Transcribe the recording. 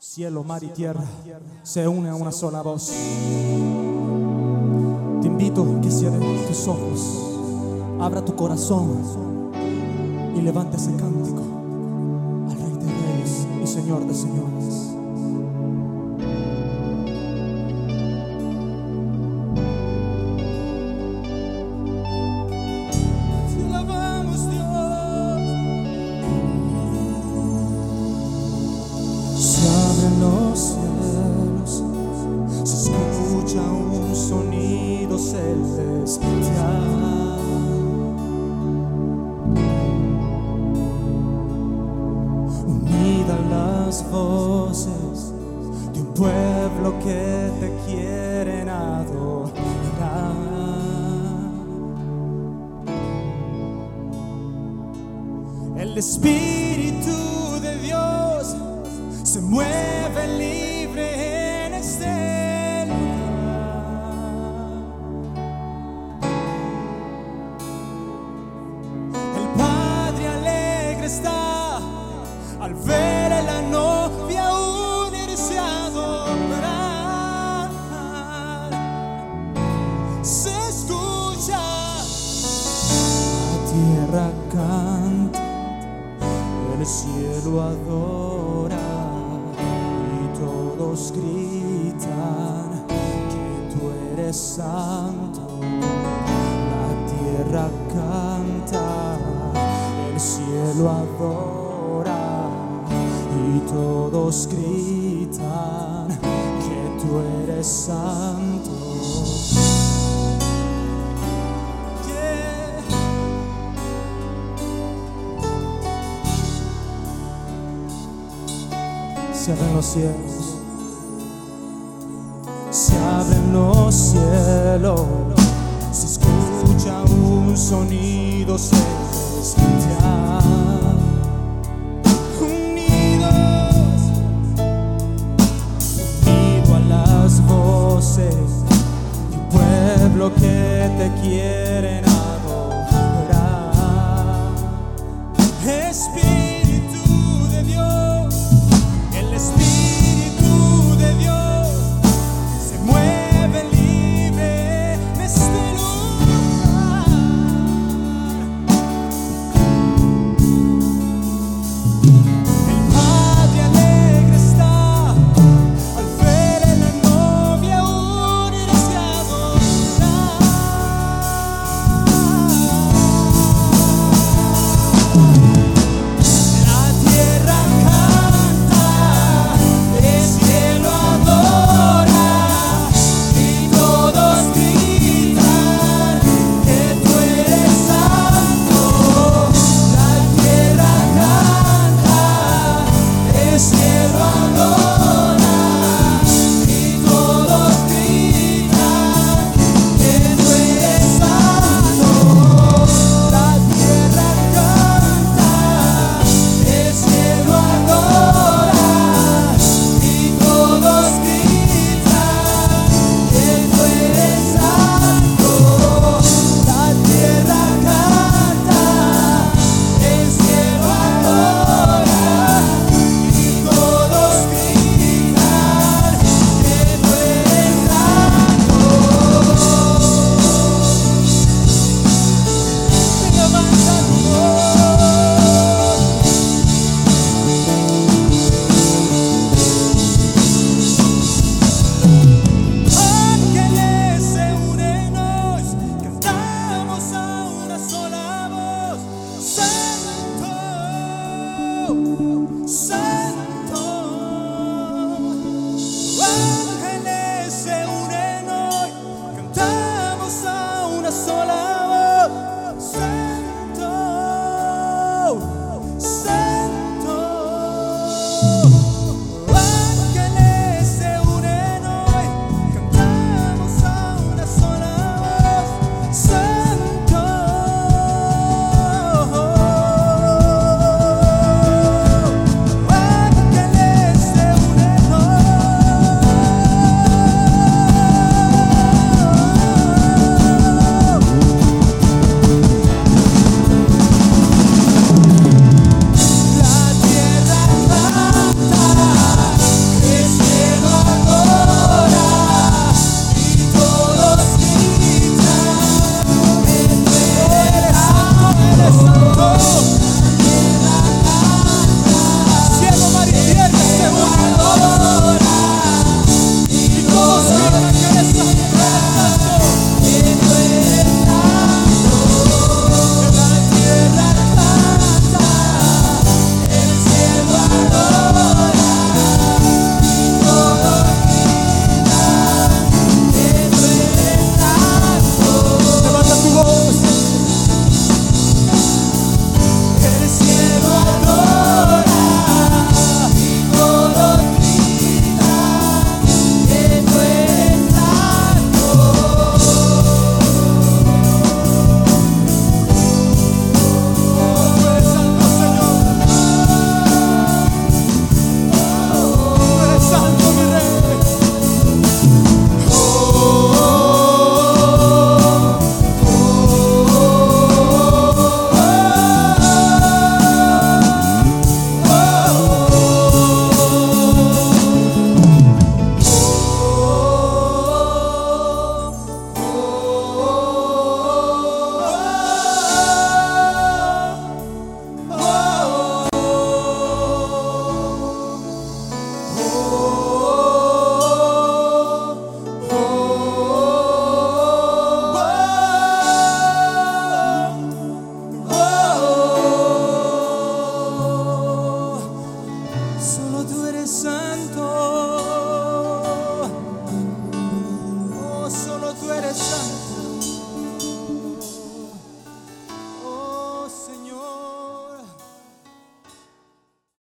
Cielo, mar y tierra se unen a una sola voz. Te invito a que cierres tus ojos, abra tu corazón y levante ese cántico al Rey de Reyes y Señor de Señores. Que te quieren adorar. El Espíritu de Dios se mueve tierra canta el cielo adora y todos gritan que tú eres santo. La tierra canta, el cielo adora y todos gritan que tú eres santo. Se abren los cielos, se abren los cielos, se escucha un sonido celestial.